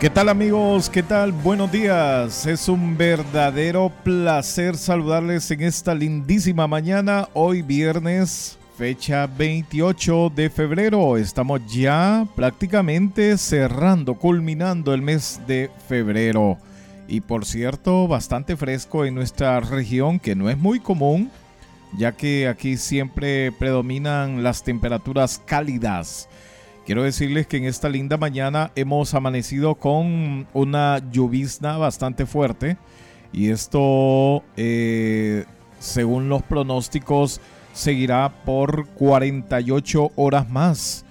¿Qué tal amigos? ¿Qué tal? Buenos días. Es un verdadero placer saludarles en esta lindísima mañana, hoy viernes, fecha 28 de febrero. Estamos ya prácticamente cerrando, culminando el mes de febrero. Y por cierto, bastante fresco en nuestra región, que no es muy común, ya que aquí siempre predominan las temperaturas cálidas. Quiero decirles que en esta linda mañana hemos amanecido con una llovizna bastante fuerte y esto, eh, según los pronósticos, seguirá por 48 horas más.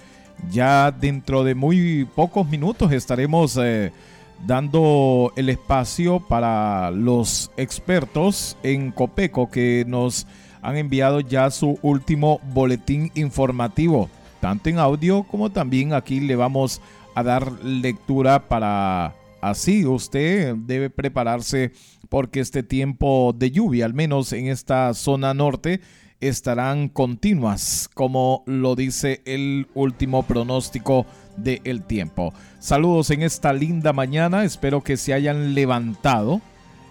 Ya dentro de muy pocos minutos estaremos eh, dando el espacio para los expertos en Copeco que nos han enviado ya su último boletín informativo tanto en audio como también aquí le vamos a dar lectura para así usted debe prepararse porque este tiempo de lluvia, al menos en esta zona norte, estarán continuas, como lo dice el último pronóstico del tiempo. Saludos en esta linda mañana, espero que se hayan levantado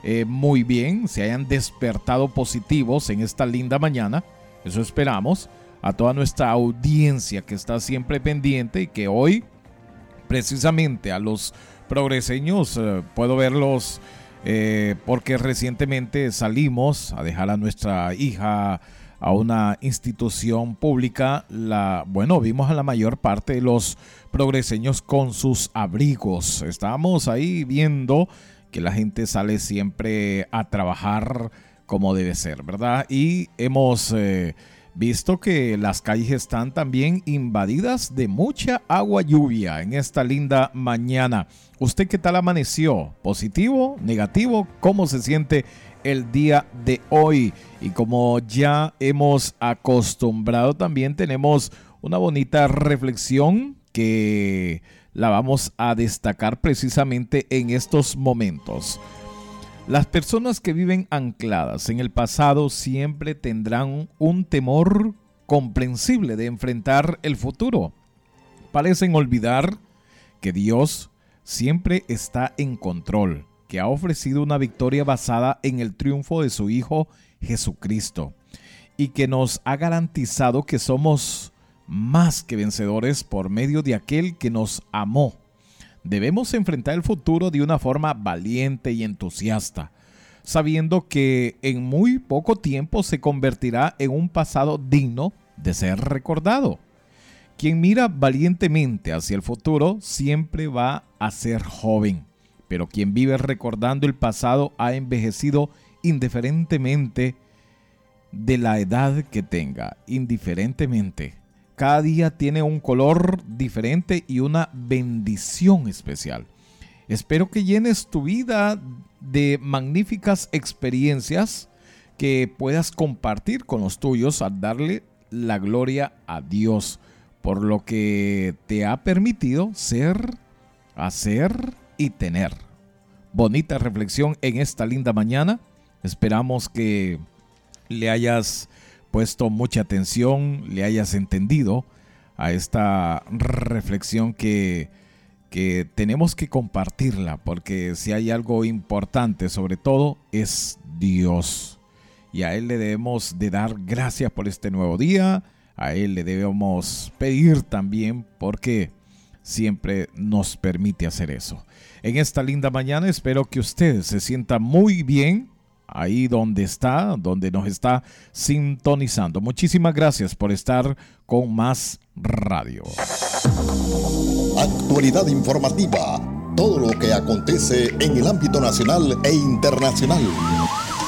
eh, muy bien, se hayan despertado positivos en esta linda mañana, eso esperamos a toda nuestra audiencia que está siempre pendiente y que hoy, precisamente a los progreseños, eh, puedo verlos eh, porque recientemente salimos a dejar a nuestra hija a una institución pública, la, bueno, vimos a la mayor parte de los progreseños con sus abrigos. Estábamos ahí viendo que la gente sale siempre a trabajar como debe ser, ¿verdad? Y hemos eh, visto que las calles están también invadidas de mucha agua lluvia en esta linda mañana. ¿Usted qué tal amaneció? ¿Positivo? ¿Negativo? ¿Cómo se siente el día de hoy? Y como ya hemos acostumbrado, también tenemos una bonita reflexión que la vamos a destacar precisamente en estos momentos. Las personas que viven ancladas en el pasado siempre tendrán un temor comprensible de enfrentar el futuro. Parecen olvidar que Dios siempre está en control, que ha ofrecido una victoria basada en el triunfo de su Hijo Jesucristo y que nos ha garantizado que somos más que vencedores por medio de aquel que nos amó debemos enfrentar el futuro de una forma valiente y entusiasta, sabiendo que en muy poco tiempo se convertirá en un pasado digno de ser recordado. Quien mira valientemente hacia el futuro siempre va a ser joven, pero quien vive recordando el pasado ha envejecido indiferentemente de la edad que tenga, indiferentemente. Cada día tiene un color diferente y una bendición especial. Espero que llenes tu vida de magníficas experiencias que puedas compartir con los tuyos al darle la gloria a Dios por lo que te ha permitido ser, hacer y tener. Bonita reflexión en esta linda mañana. Esperamos que le hayas puesto mucha atención, le hayas entendido a esta reflexión que, que tenemos que compartirla, porque si hay algo importante sobre todo es Dios. Y a Él le debemos de dar gracias por este nuevo día, a Él le debemos pedir también porque siempre nos permite hacer eso. En esta linda mañana espero que usted se sienta muy bien ahí donde está, donde nos está sintonizando. Muchísimas gracias por estar con más radio. Actualidad informativa. Todo lo que acontece en el ámbito nacional e internacional.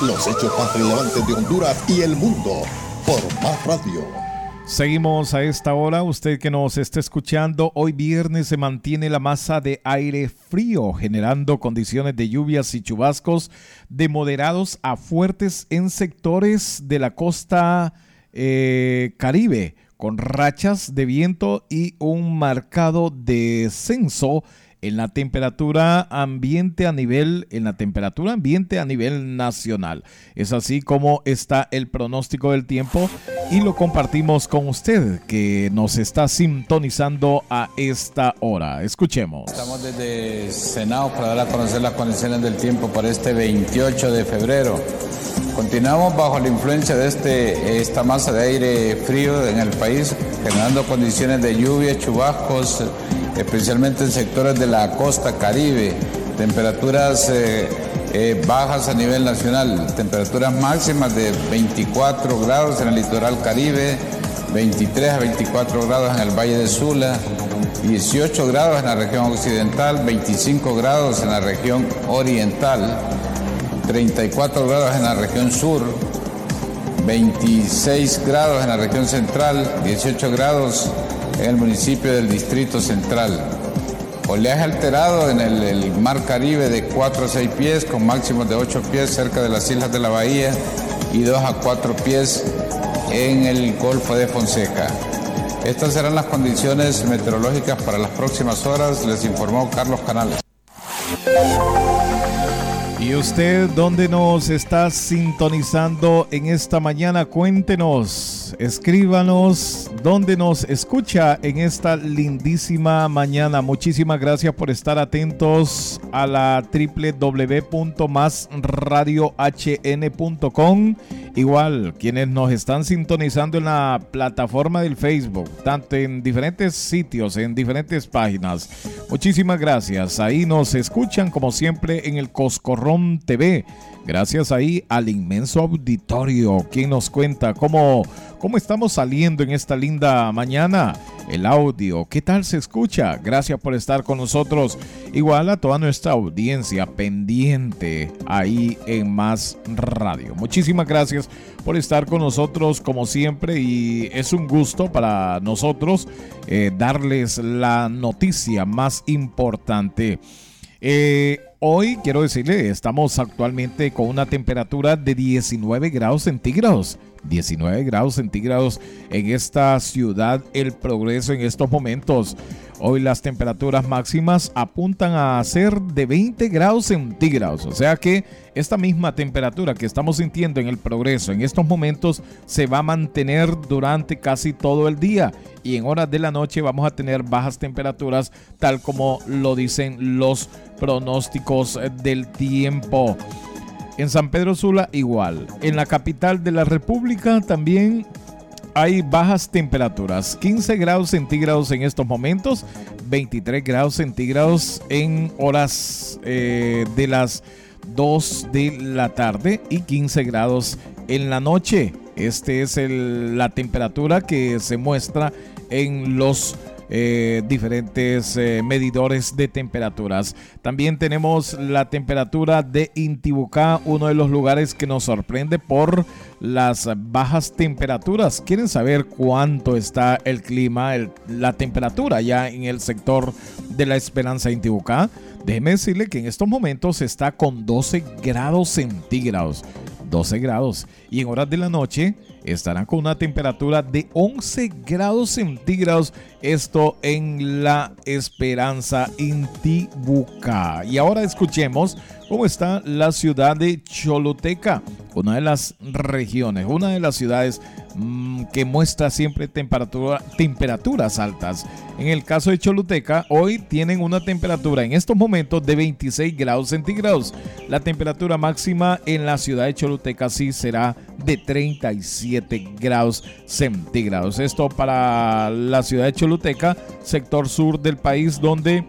Los hechos más relevantes de Honduras y el mundo por más radio. Seguimos a esta hora, usted que nos está escuchando, hoy viernes se mantiene la masa de aire frío generando condiciones de lluvias y chubascos de moderados a fuertes en sectores de la costa eh, caribe, con rachas de viento y un marcado descenso en la temperatura ambiente a nivel en la temperatura ambiente a nivel nacional. Es así como está el pronóstico del tiempo y lo compartimos con usted que nos está sintonizando a esta hora. Escuchemos. Estamos desde Senado para dar a conocer las condiciones del tiempo para este 28 de febrero. Continuamos bajo la influencia de este, esta masa de aire frío en el país, generando condiciones de lluvia, chubascos, especialmente en sectores de la costa caribe, temperaturas eh, eh, bajas a nivel nacional, temperaturas máximas de 24 grados en el litoral caribe, 23 a 24 grados en el Valle de Sula, 18 grados en la región occidental, 25 grados en la región oriental, 34 grados en la región sur, 26 grados en la región central, 18 grados en el municipio del Distrito Central. Oleaje alterado en el, Mar Caribe de 4 a 6 pies, con máximos de 8 pies cerca de las islas de la Bahía y 2 a 4 pies en el Golfo de Fonseca. Estas serán las condiciones meteorológicas para las próximas horas, les informó Carlos Canales. ¿Y usted dónde nos está sintonizando en esta mañana? Cuéntenos, escríbanos dónde nos escucha en esta lindísima mañana. Muchísimas gracias por estar atentos a la www.masradiohn.com Igual, quienes nos están sintonizando en la plataforma del Facebook, tanto en diferentes sitios, en diferentes páginas, muchísimas gracias. Ahí nos escuchan como siempre en el Coscorrón TV. Gracias ahí al inmenso auditorio, quien nos cuenta cómo, cómo estamos saliendo en esta linda mañana. El audio, ¿qué tal se escucha? Gracias por estar con nosotros. Igual a toda nuestra audiencia pendiente ahí en Más Radio. Muchísimas gracias por estar con nosotros como siempre y es un gusto para nosotros eh, darles la noticia más importante. Eh, Hoy quiero decirle, estamos actualmente con una temperatura de 19 grados centígrados. 19 grados centígrados en esta ciudad El Progreso en estos momentos. Hoy las temperaturas máximas apuntan a ser de 20 grados centígrados. O sea que esta misma temperatura que estamos sintiendo en el progreso en estos momentos se va a mantener durante casi todo el día. Y en horas de la noche vamos a tener bajas temperaturas tal como lo dicen los pronósticos del tiempo. En San Pedro Sula igual. En la capital de la República también hay bajas temperaturas, 15 grados centígrados en estos momentos, 23 grados centígrados en horas eh, de las 2 de la tarde y 15 grados en la noche. Este es la temperatura que se muestra en los eh, diferentes eh, medidores de temperaturas. También tenemos la temperatura de Intibucá, uno de los lugares que nos sorprende por las bajas temperaturas. ¿Quieren saber cuánto está el clima, la temperatura ya en el sector de la Esperanza Intibucá? Déjeme decirle que en estos momentos está con 12 grados centígrados. 12 grados. Y en horas de la noche estarán con una temperatura de 11 grados centígrados. Esto en la Esperanza Intibucá. Y ahora escuchemos cómo está la ciudad de Choluteca, una de las regiones, una de las ciudades mm, que muestra siempre temperatura, temperaturas altas. En el caso de Choluteca, hoy tienen una temperatura en estos momentos de 26 grados centígrados. La temperatura máxima en la ciudad de Choluteca sí será de 37 grados centígrados. Esto para la ciudad de Choluteca, sector sur del país, donde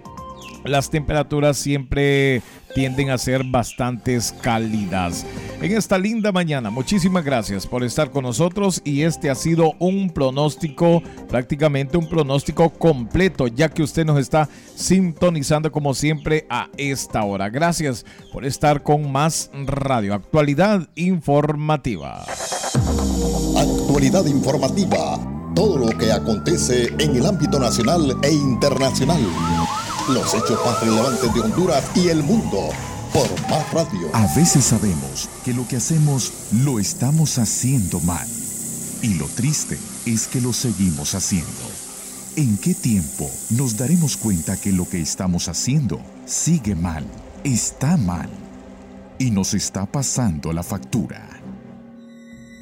las temperaturas siempre tienden a ser bastantes cálidas. En esta linda mañana, muchísimas gracias por estar con nosotros y este ha sido un pronóstico, prácticamente un pronóstico completo, ya que usted nos está sintonizando como siempre a esta hora. Gracias por estar con más radio, actualidad informativa. Actualidad informativa, todo lo que acontece en el ámbito nacional e internacional. Los hechos más relevantes de Honduras y el mundo por Más Radio. A veces sabemos que lo que hacemos lo estamos haciendo mal. Y lo triste es que lo seguimos haciendo. ¿En qué tiempo nos daremos cuenta que lo que estamos haciendo sigue mal, está mal y nos está pasando la factura?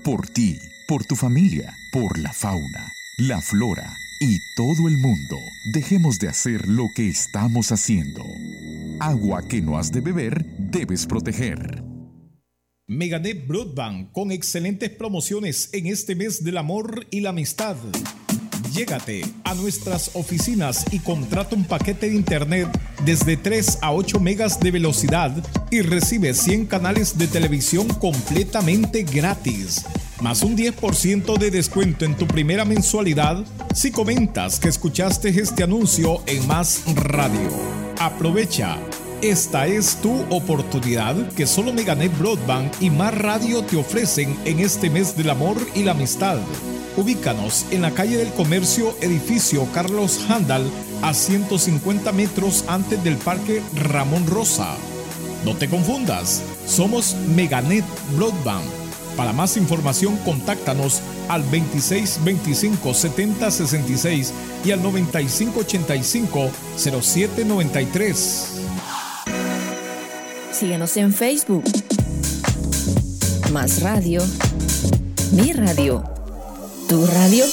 Por ti, por tu familia, por la fauna, la flora y todo el mundo, dejemos de hacer lo que estamos haciendo. Agua que no has de beber, debes proteger. Meganet Broadband con excelentes promociones en este mes del amor y la amistad. Llégate a nuestras oficinas y contrata un paquete de internet desde 3 a 8 megas de velocidad y recibe 100 canales de televisión completamente gratis, más un 10% de descuento en tu primera mensualidad si comentas que escuchaste este anuncio en Más Radio. Aprovecha. Esta es tu oportunidad que solo Meganet Broadband y Más Radio te ofrecen en este mes del amor y la amistad. Ubícanos en la calle del Comercio, edificio Carlos Handal, a 150 metros antes del Parque Ramón Rosa. No te confundas, somos Meganet Broadband. Para más información, contáctanos al 2625 7066 y al 9585 0793. Síguenos en Facebook. Más Radio. Mi radio tu radio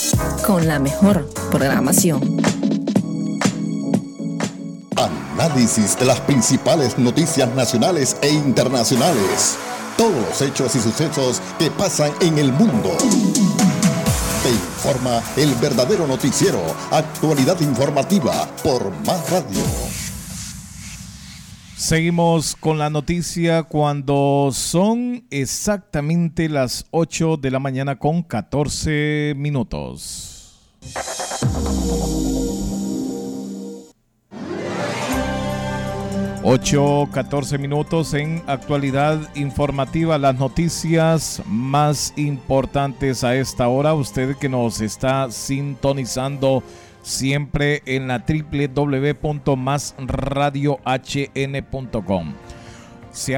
con la mejor programación. Análisis de las principales noticias nacionales e internacionales. Todos los hechos y sucesos que pasan en el mundo. Te informa el verdadero noticiero, actualidad informativa por Más Radio. Seguimos con la noticia cuando son exactamente las 8 de la mañana con 14 minutos. Ocho, 14 minutos en actualidad informativa, las noticias más importantes a esta hora. Usted que nos está sintonizando siempre en la www.masradiohn.com. Se,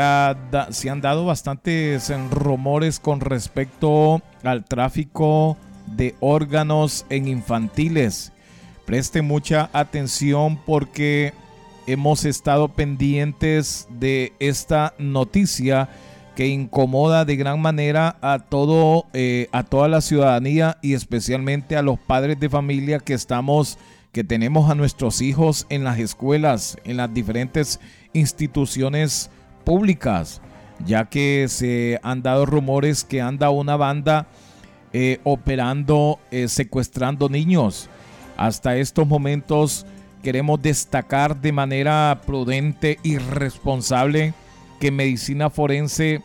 se han dado bastantes rumores con respecto al tráfico de órganos en infantiles. Preste mucha atención porque hemos estado pendientes de esta noticia que incomoda de gran manera a todo eh, a toda la ciudadanía y especialmente a los padres de familia que estamos que tenemos a nuestros hijos en las escuelas, en las diferentes instituciones públicas, ya que se han dado rumores que anda una banda eh, operando, eh, secuestrando niños. Hasta estos momentos queremos destacar de manera prudente y responsable que medicina forense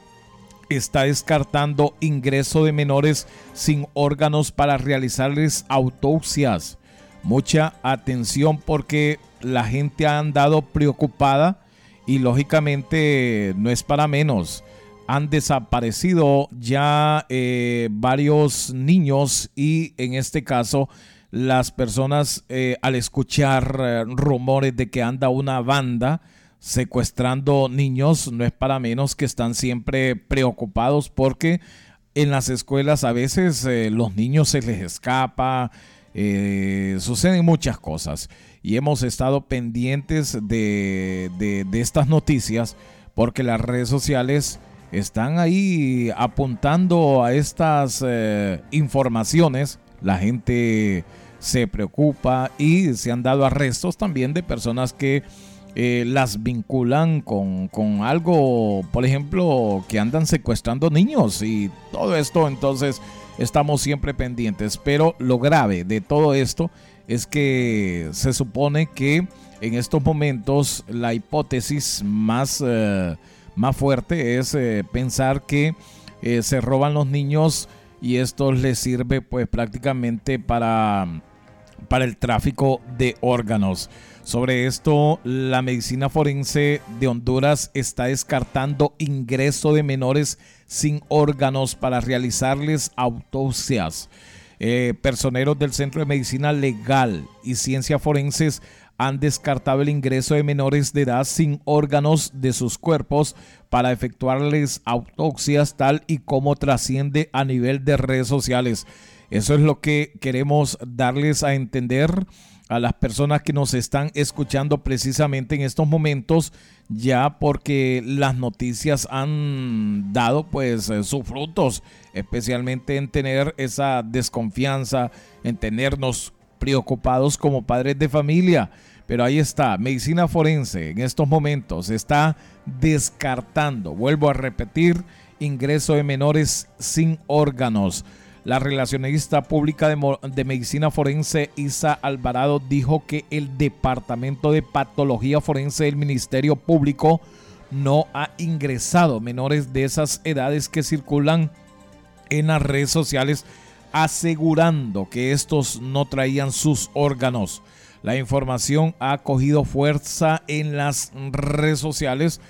está descartando ingreso de menores sin órganos para realizarles autopsias. Mucha atención porque la gente ha andado preocupada y lógicamente no es para menos. Han desaparecido ya eh, varios niños y en este caso las personas eh, al escuchar eh, rumores de que anda una banda secuestrando niños, no es para menos que están siempre preocupados porque en las escuelas a veces eh, los niños se les escapa, eh, suceden muchas cosas. Y hemos estado pendientes de, de, estas noticias porque las redes sociales están ahí apuntando a estas eh, informaciones, la gente se preocupa y se han dado arrestos también de personas que eh, las vinculan con, algo, por ejemplo, que andan secuestrando niños y todo esto, entonces estamos siempre pendientes. Pero lo grave de todo esto es que se supone que en estos momentos la hipótesis más, eh, más fuerte es eh, pensar que se roban los niños y esto les sirve pues prácticamente para, para el tráfico de órganos. Sobre esto, la medicina forense de Honduras está descartando ingreso de menores sin órganos para realizarles autopsias. Eh, personeros del Centro de Medicina Legal y Ciencias Forenses han descartado el ingreso de menores de edad sin órganos de sus cuerpos para efectuarles autopsias tal y como trasciende a nivel de redes sociales. Eso es lo que queremos darles a entender a las personas que nos están escuchando precisamente en estos momentos, ya porque las noticias han dado pues eh, sus frutos, especialmente en tener esa desconfianza, en tenernos preocupados como padres de familia. Pero ahí está, medicina forense en estos momentos está descartando, vuelvo a repetir, ingreso de menores sin órganos. La relacionista pública de, medicina forense Isa Alvarado dijo que el Departamento de Patología Forense del Ministerio Público no ha ingresado menores de esas edades que circulan en las redes sociales asegurando que estos no traían sus órganos. La información ha cogido fuerza en las redes sociales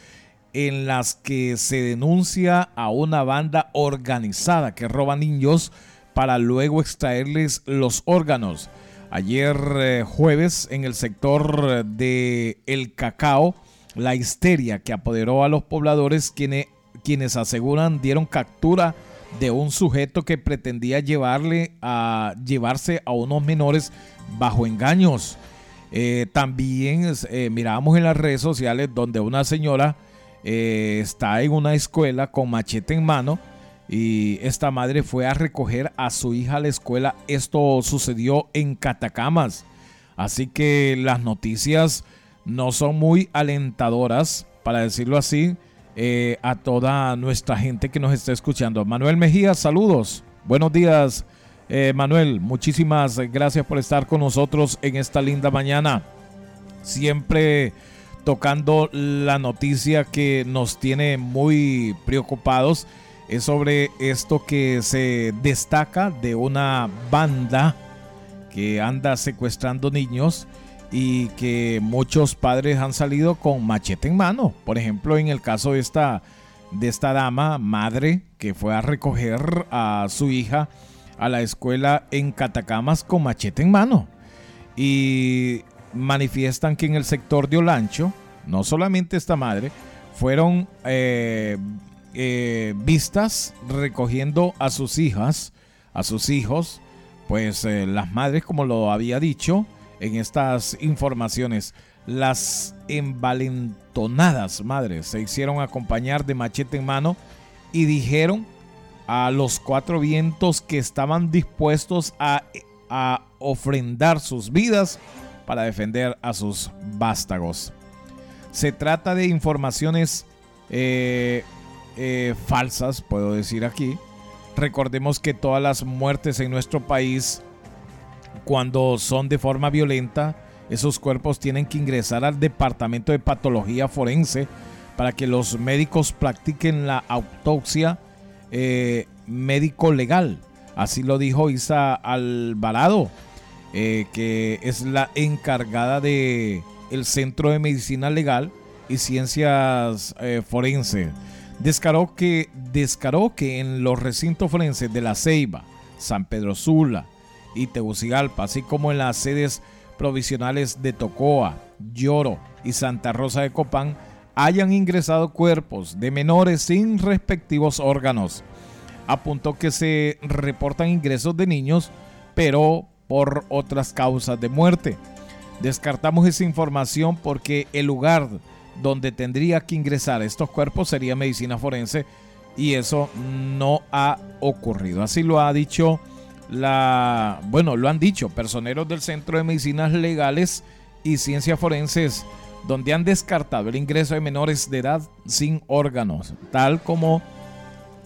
en las que se denuncia a una banda organizada que roba niños para luego extraerles los órganos. Ayer eh, jueves en el sector de El Cacao, la histeria que apoderó a los pobladores quienes, quienes aseguran dieron captura de un sujeto que pretendía llevarle a llevarse a unos menores bajo engaños. Eh, también eh, mirábamos en las redes sociales donde una señora eh, está en una escuela con machete en mano y esta madre fue a recoger a su hija a la escuela. Esto sucedió en Catacamas. Así que las noticias no son muy alentadoras, para decirlo así, eh, a toda nuestra gente que nos está escuchando. Manuel Mejía, saludos. Buenos días, eh, Manuel. Muchísimas gracias por estar con nosotros en esta linda mañana. Siempre tocando la noticia que nos tiene muy preocupados. Es sobre esto que se destaca de una banda que anda secuestrando niños y que muchos padres han salido con machete en mano. Por ejemplo, en el caso de esta, de esta dama, madre, que fue a recoger a su hija a la escuela en Catacamas con machete en mano. Y manifiestan que en el sector de Olancho, no solamente esta madre, fueron eh, eh, vistas recogiendo a sus hijas, a sus hijos, pues eh, las madres, como lo había dicho en estas informaciones, las envalentonadas madres se hicieron acompañar de machete en mano y dijeron a los cuatro vientos que estaban dispuestos a, a ofrendar sus vidas para defender a sus vástagos. Se trata de informaciones eh, eh, falsas, puedo decir aquí. Recordemos que todas las muertes en nuestro país, cuando son de forma violenta, esos cuerpos tienen que ingresar al Departamento de Patología Forense para que los médicos practiquen la autopsia eh, médico legal. Así lo dijo Isa Alvarado, que es la encargada de el Centro de Medicina Legal y Ciencias eh, Forenses. Descaró que, descaró que en los recintos forenses de La Ceiba, San Pedro Sula y Tegucigalpa, así como en las sedes provisionales de Tocoa, Lloro y Santa Rosa de Copán, hayan ingresado cuerpos de menores sin respectivos órganos. Apuntó que se reportan ingresos de niños, pero por otras causas de muerte. Descartamos esa información porque el lugar donde tendría que ingresar estos cuerpos sería medicina forense y eso no ha ocurrido. Así lo ha dicho la, bueno, lo han dicho personeros del Centro de Medicinas Legales y Ciencias Forenses, donde han descartado el ingreso de menores de edad sin órganos, tal como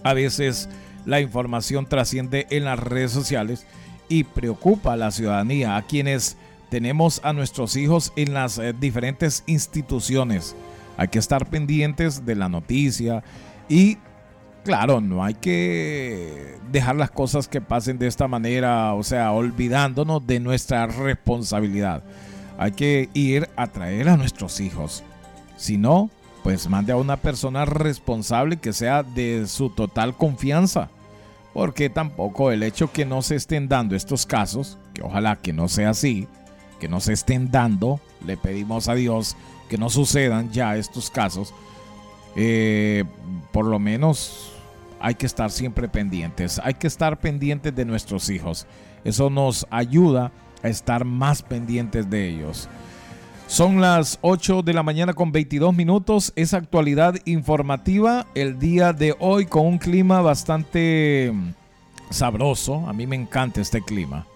a veces la información trasciende en las redes sociales y preocupa a la ciudadanía, a quienes tenemos a nuestros hijos en las eh, diferentes instituciones. Hay que estar pendientes de la noticia y claro, no hay que dejar las cosas que pasen de esta manera, o sea, olvidándonos de nuestra responsabilidad. Hay que ir a traer a nuestros hijos. Si no, pues mande a una persona responsable que sea de su total confianza. Porque tampoco el hecho que no se estén dando estos casos, que ojalá que no sea así, que no se estén dando. Le pedimos a Dios que no sucedan ya estos casos. Eh, por lo menos hay que estar siempre pendientes, hay que estar pendientes de nuestros hijos. Eso nos ayuda a estar más pendientes de ellos. Son las 8 de la mañana con 22 minutos. Es actualidad informativa el día de hoy con un clima bastante sabroso. A mí me encanta este clima.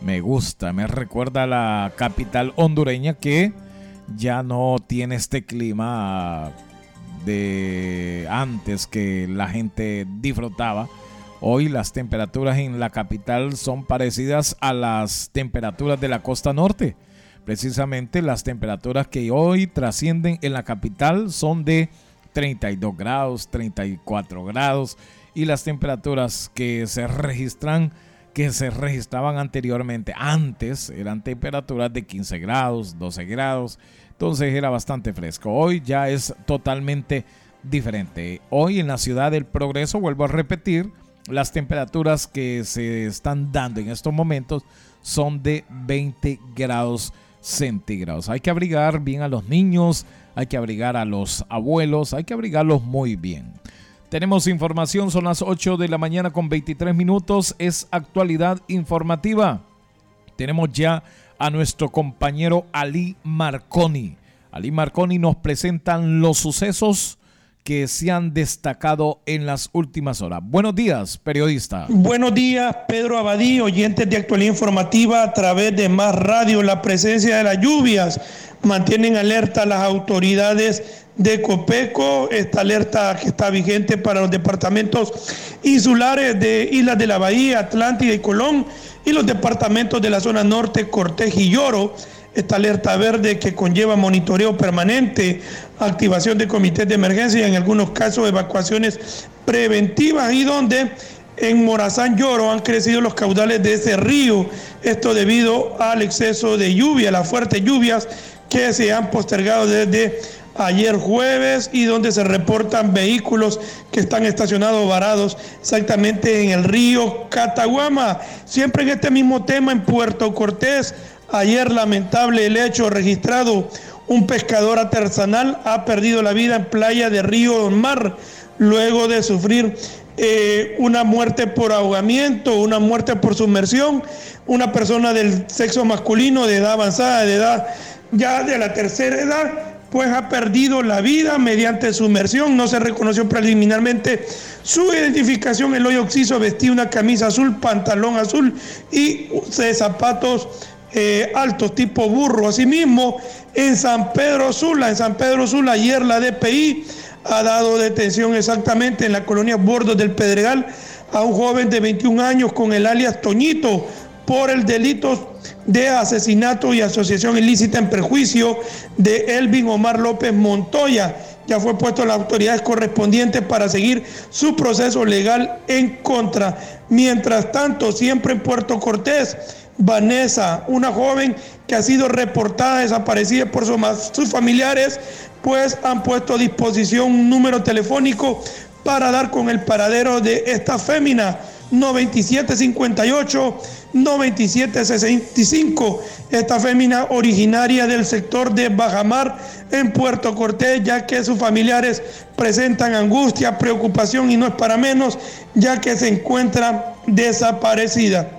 Me gusta, me recuerda a la capital hondureña que ya no tiene este clima de antes que la gente disfrutaba. Hoy las temperaturas en la capital son parecidas a las temperaturas de la costa norte. Precisamente las temperaturas que hoy trascienden en la capital son de 32 grados, 34 grados y las temperaturas que se registran que se registraban anteriormente antes eran temperaturas de 15 grados, 12 grados entonces era bastante fresco. Hoy ya es totalmente diferente. Hoy en la ciudad del progreso, vuelvo a repetir, las temperaturas que se están dando en estos momentos son de 20 grados centígrados. Hay que abrigar bien a los niños, hay que abrigar a los abuelos, hay que abrigarlos muy bien. Tenemos información, son las 8 de la mañana con 23 minutos, es actualidad informativa. Tenemos ya a nuestro compañero Ali Marconi. Ali Marconi nos presentan los sucesos que se han destacado en las últimas horas. Buenos días, periodista. Buenos días, Pedro Abadí, oyentes de actualidad informativa a través de Más Radio. La presencia de las lluvias mantienen alerta las autoridades de Copeco, esta alerta que está vigente para los departamentos insulares de Islas de la Bahía, Atlántida y Colón y los departamentos de la zona norte, Cortés y Lloro. Esta alerta verde que conlleva monitoreo permanente, activación de comités de emergencia y en algunos casos evacuaciones preventivas y donde en Morazán Lloro han crecido los caudales de ese río, esto debido al exceso de lluvia, las fuertes lluvias que se han postergado desde ayer jueves y donde se reportan vehículos que están estacionados varados exactamente en el río Cataguama. Siempre en este mismo tema en Puerto Cortés, ayer lamentable el hecho registrado, un pescador artesanal ha perdido la vida en playa de Río Mar luego de sufrir eh, una muerte por ahogamiento, una muerte por sumersión, una persona del sexo masculino de edad avanzada, de edad ya de la tercera edad, pues ha perdido la vida mediante sumersión. No se reconoció preliminarmente su identificación. El hoyo oxiso vestía una camisa azul, pantalón azul y zapatos eh, altos tipo burro. Asimismo, en San Pedro Sula, en San Pedro Sula, ayer la DPI ha dado detención exactamente en la colonia Bordos del Pedregal a un joven de 21 años con el alias Toñito por el delito de asesinato y asociación ilícita en perjuicio de Elvin Omar López Montoya. Ya fue puesto a las autoridades correspondientes para seguir su proceso legal en contra. Mientras tanto, siempre en Puerto Cortés, Vanessa, una joven que ha sido reportada desaparecida por sus familiares, pues han puesto a disposición un número telefónico para dar con el paradero de esta fémina 9758 9765. Esta fémina originaria del sector de Bajamar en Puerto Cortés, ya que sus familiares presentan angustia, preocupación y no es para menos, ya que se encuentra desaparecida.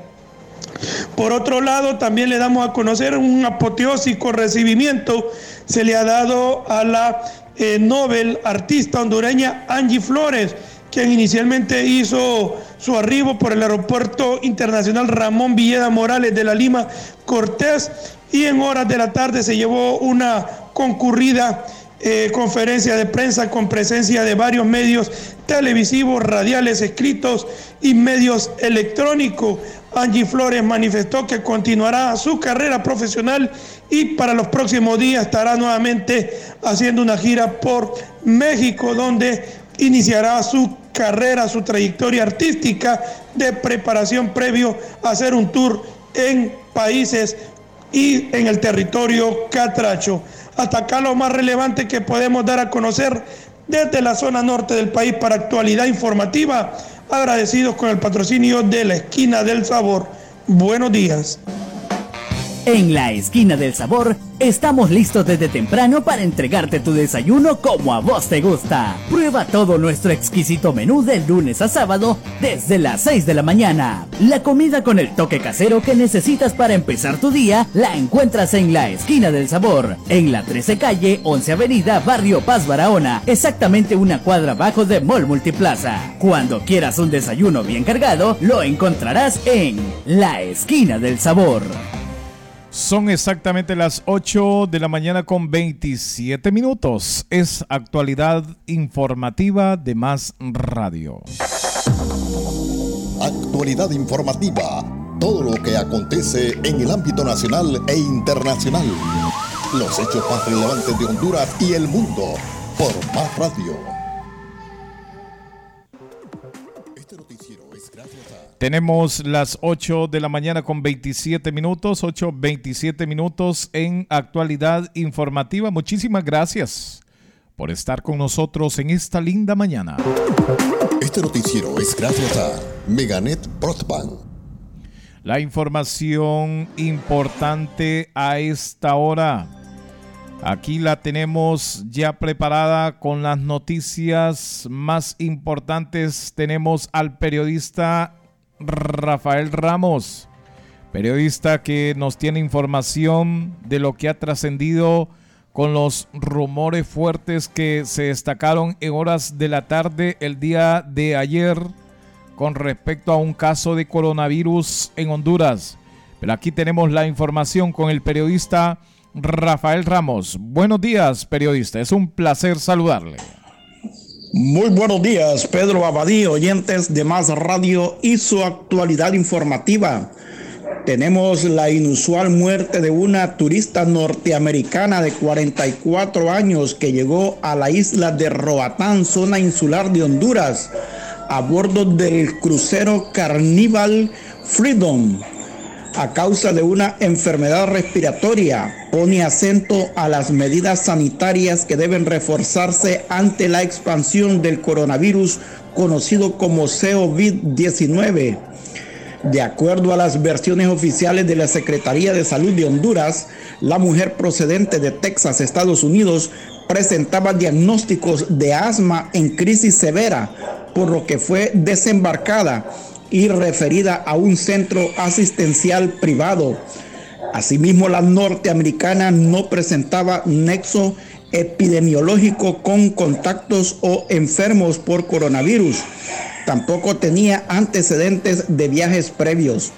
Por otro lado, también le damos a conocer un apoteósico recibimiento se le ha dado a la eh, Nobel artista hondureña Angie Flores quien inicialmente hizo su arribo por el aeropuerto internacional Ramón Villeda Morales de la Lima Cortés y en horas de la tarde se llevó una concurrida eh, conferencia de prensa con presencia de varios medios televisivos, radiales, escritos y medios electrónicos. Angie Flores manifestó que continuará su carrera profesional y para los próximos días estará nuevamente haciendo una gira por México, donde iniciará su carrera, su trayectoria artística de preparación previo a hacer un tour en países y en el territorio catracho. Hasta acá lo más relevante que podemos dar a conocer desde la zona norte del país para actualidad informativa. Agradecidos con el patrocinio de la esquina del sabor. Buenos días. En la esquina del sabor, estamos listos desde temprano para entregarte tu desayuno como a vos te gusta. Prueba todo nuestro exquisito menú de lunes a sábado desde las 6 de la mañana. La comida con el toque casero que necesitas para empezar tu día la encuentras en la esquina del sabor, en la 13 calle, 11 avenida, barrio Paz Barahona, exactamente una cuadra abajo de Mall Multiplaza. Cuando quieras un desayuno bien cargado, lo encontrarás en la esquina del sabor. Son exactamente las 8 de la mañana con 27 minutos. Es actualidad informativa de Más Radio. Actualidad informativa. Todo lo que acontece en el ámbito nacional e internacional. Los hechos más relevantes de Honduras y el mundo por Más Radio. Tenemos las 8 de la mañana con 27 minutos, 8, 27 minutos en actualidad informativa. Muchísimas gracias por estar con nosotros en esta linda mañana. Este noticiero es gracias a Meganet Broadband. La información importante a esta hora. Aquí la tenemos ya preparada con las noticias más importantes. Tenemos al periodista Rafael Ramos, periodista que nos tiene información de lo que ha trascendido con los rumores fuertes que se destacaron en horas de la tarde el día de ayer con respecto a un caso de coronavirus en Honduras. Pero aquí tenemos la información con el periodista Rafael Ramos. Buenos días, periodista. Es un placer saludarle. Muy buenos días, Pedro Abadí, oyentes de Más Radio y su actualidad informativa. Tenemos la inusual muerte de una turista norteamericana de 44 años que llegó a la isla de Roatán, zona insular de Honduras, a bordo del crucero Carnival Freedom a causa de una enfermedad respiratoria. Pone acento a las medidas sanitarias que deben reforzarse ante la expansión del coronavirus conocido como COVID-19. De acuerdo a las versiones oficiales de la Secretaría de Salud de Honduras, la mujer procedente de Texas, Estados Unidos, presentaba diagnósticos de asma en crisis severa, por lo que fue desembarcada y referida a un centro asistencial privado. Asimismo, la norteamericana no presentaba nexo epidemiológico con contactos o enfermos por coronavirus. Tampoco tenía antecedentes de viajes previos.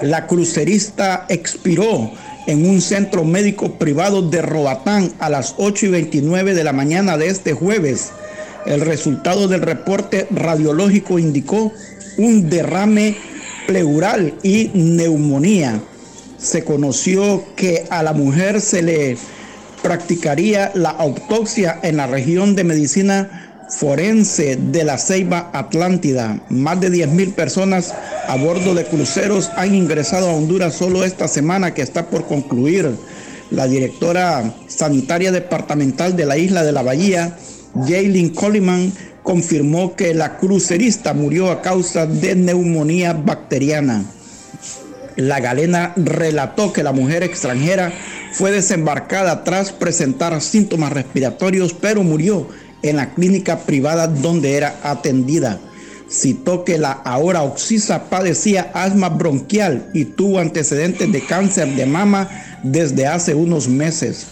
La crucerista expiró en un centro médico privado de Roatán a las 8 y 29 de la mañana de este jueves. El resultado del reporte radiológico indicó un derrame pleural y neumonía. Se conoció que a la mujer se le practicaría la autopsia en la región de medicina forense de la Ceiba Atlántida. Más de 10.000 personas a bordo de cruceros han ingresado a Honduras solo esta semana que está por concluir. La directora sanitaria departamental de la isla de la Bahía, Jaylin Coleman, confirmó que la crucerista murió a causa de neumonía bacteriana. La galena relató que la mujer extranjera fue desembarcada tras presentar síntomas respiratorios, pero murió en la clínica privada donde era atendida. Citó que la ahora Oxisa padecía asma bronquial y tuvo antecedentes de cáncer de mama desde hace unos meses.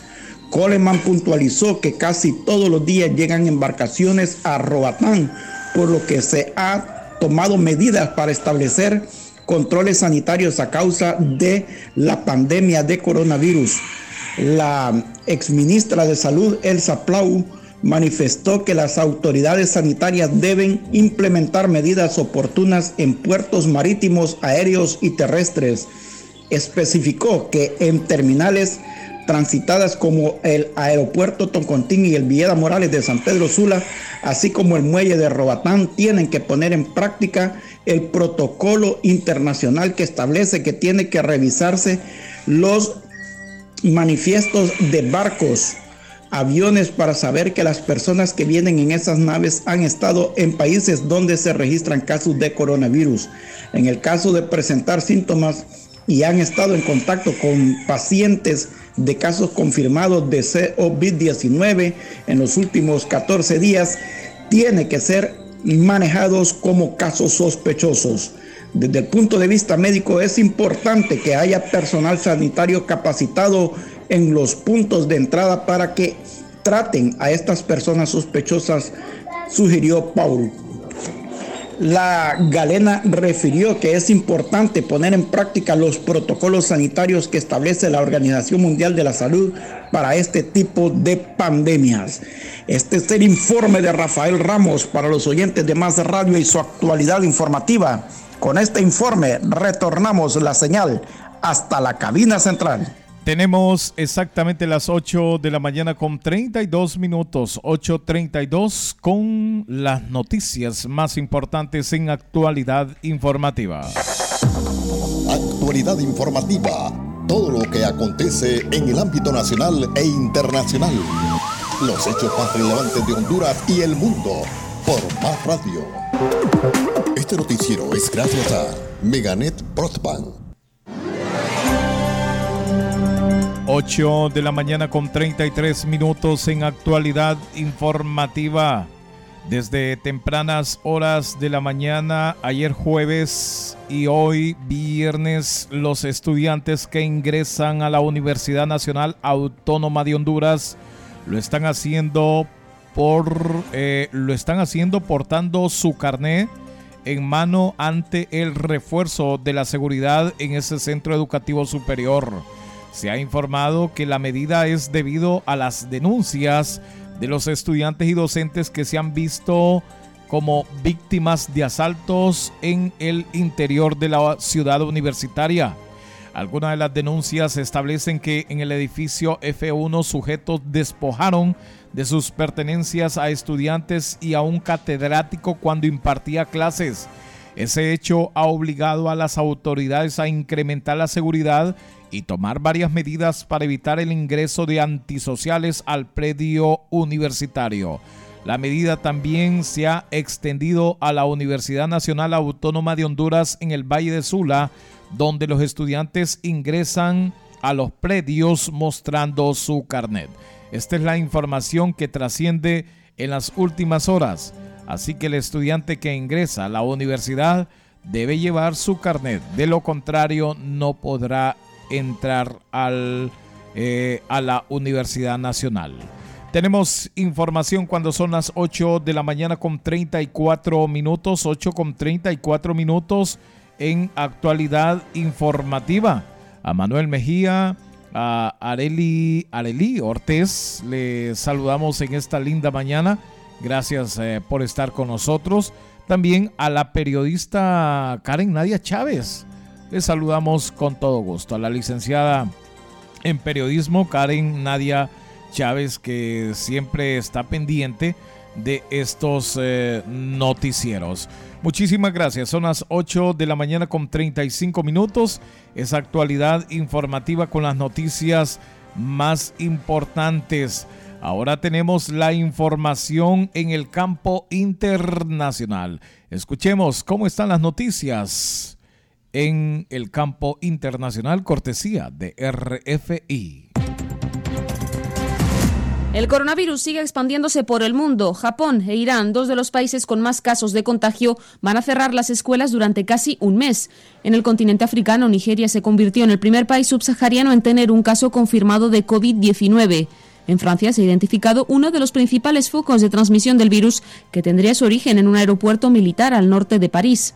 Coleman puntualizó que casi todos los días llegan embarcaciones a Roatán, por lo que se ha tomado medidas para establecer controles sanitarios a causa de la pandemia de coronavirus. La exministra de Salud, Elsa Plau, manifestó que las autoridades sanitarias deben implementar medidas oportunas en puertos marítimos, aéreos y terrestres. Especificó que en terminales transitadas como el aeropuerto Toncontín y el Villeda Morales de San Pedro Sula, así como el muelle de Robatán, tienen que poner en práctica el protocolo internacional que establece que tiene que revisarse los manifiestos de barcos, aviones para saber que las personas que vienen en esas naves han estado en países donde se registran casos de coronavirus. En el caso de presentar síntomas y han estado en contacto con pacientes de casos confirmados de COVID-19 en los últimos 14 días, tiene que ser manejados como casos sospechosos. Desde el punto de vista médico es importante que haya personal sanitario capacitado en los puntos de entrada para que traten a estas personas sospechosas, sugirió Paul. La galena refirió que es importante poner en práctica los protocolos sanitarios que establece la Organización Mundial de la Salud para este tipo de pandemias. Este es el informe de Rafael Ramos para los oyentes de Más Radio y su actualidad informativa. Con este informe retornamos la señal hasta la cabina central. Tenemos exactamente las 8 de la mañana con 32 minutos, 8.32 con las noticias más importantes en actualidad informativa. Actualidad informativa, todo lo que acontece en el ámbito nacional e internacional. Los hechos más relevantes de Honduras y el mundo por Más Radio. Este noticiero es gracias a Meganet Broadband 8 de la mañana con 33 minutos en actualidad informativa. Desde tempranas horas de la mañana, ayer jueves y hoy viernes, los estudiantes que ingresan a la Universidad Nacional Autónoma de Honduras lo están haciendo por eh, lo están haciendo portando su carné en mano ante el refuerzo de la seguridad en ese centro educativo superior. Se ha informado que la medida es debido a las denuncias de los estudiantes y docentes que se han visto como víctimas de asaltos en el interior de la ciudad universitaria. Algunas de las denuncias establecen que en el edificio F1 sujetos despojaron de sus pertenencias a estudiantes y a un catedrático cuando impartía clases. Ese hecho ha obligado a las autoridades a incrementar la seguridad y tomar varias medidas para evitar el ingreso de antisociales al predio universitario. La medida también se ha extendido a la Universidad Nacional Autónoma de Honduras en el Valle de Sula, donde los estudiantes ingresan a los predios mostrando su carnet. Esta es la información que trasciende en las últimas horas. Así que el estudiante que ingresa a la universidad debe llevar su carnet. De lo contrario, no podrá entrar al, eh, a la Universidad Nacional. Tenemos información cuando son las 8 de la mañana con 34 minutos, 8 con 34 minutos en actualidad informativa. A Manuel Mejía, a Areli, Areli Ortiz, le saludamos en esta linda mañana. Gracias eh, por estar con nosotros. También a la periodista Karen Nadia Chávez. Les saludamos con todo gusto a la licenciada en periodismo Karen Nadia Chávez que siempre está pendiente de estos eh, noticieros. Muchísimas gracias. Son las 8 de la mañana con 35 minutos. Es actualidad informativa con las noticias más importantes. Ahora tenemos la información en el campo internacional. Escuchemos cómo están las noticias en el campo internacional, cortesía de RFI. El coronavirus sigue expandiéndose por el mundo. Japón e Irán, dos de los países con más casos de contagio, van a cerrar las escuelas durante casi un mes. En el continente africano, Nigeria se convirtió en el primer país subsahariano en tener un caso confirmado de COVID-19. En Francia se ha identificado uno de los principales focos de transmisión del virus que tendría su origen en un aeropuerto militar al norte de París.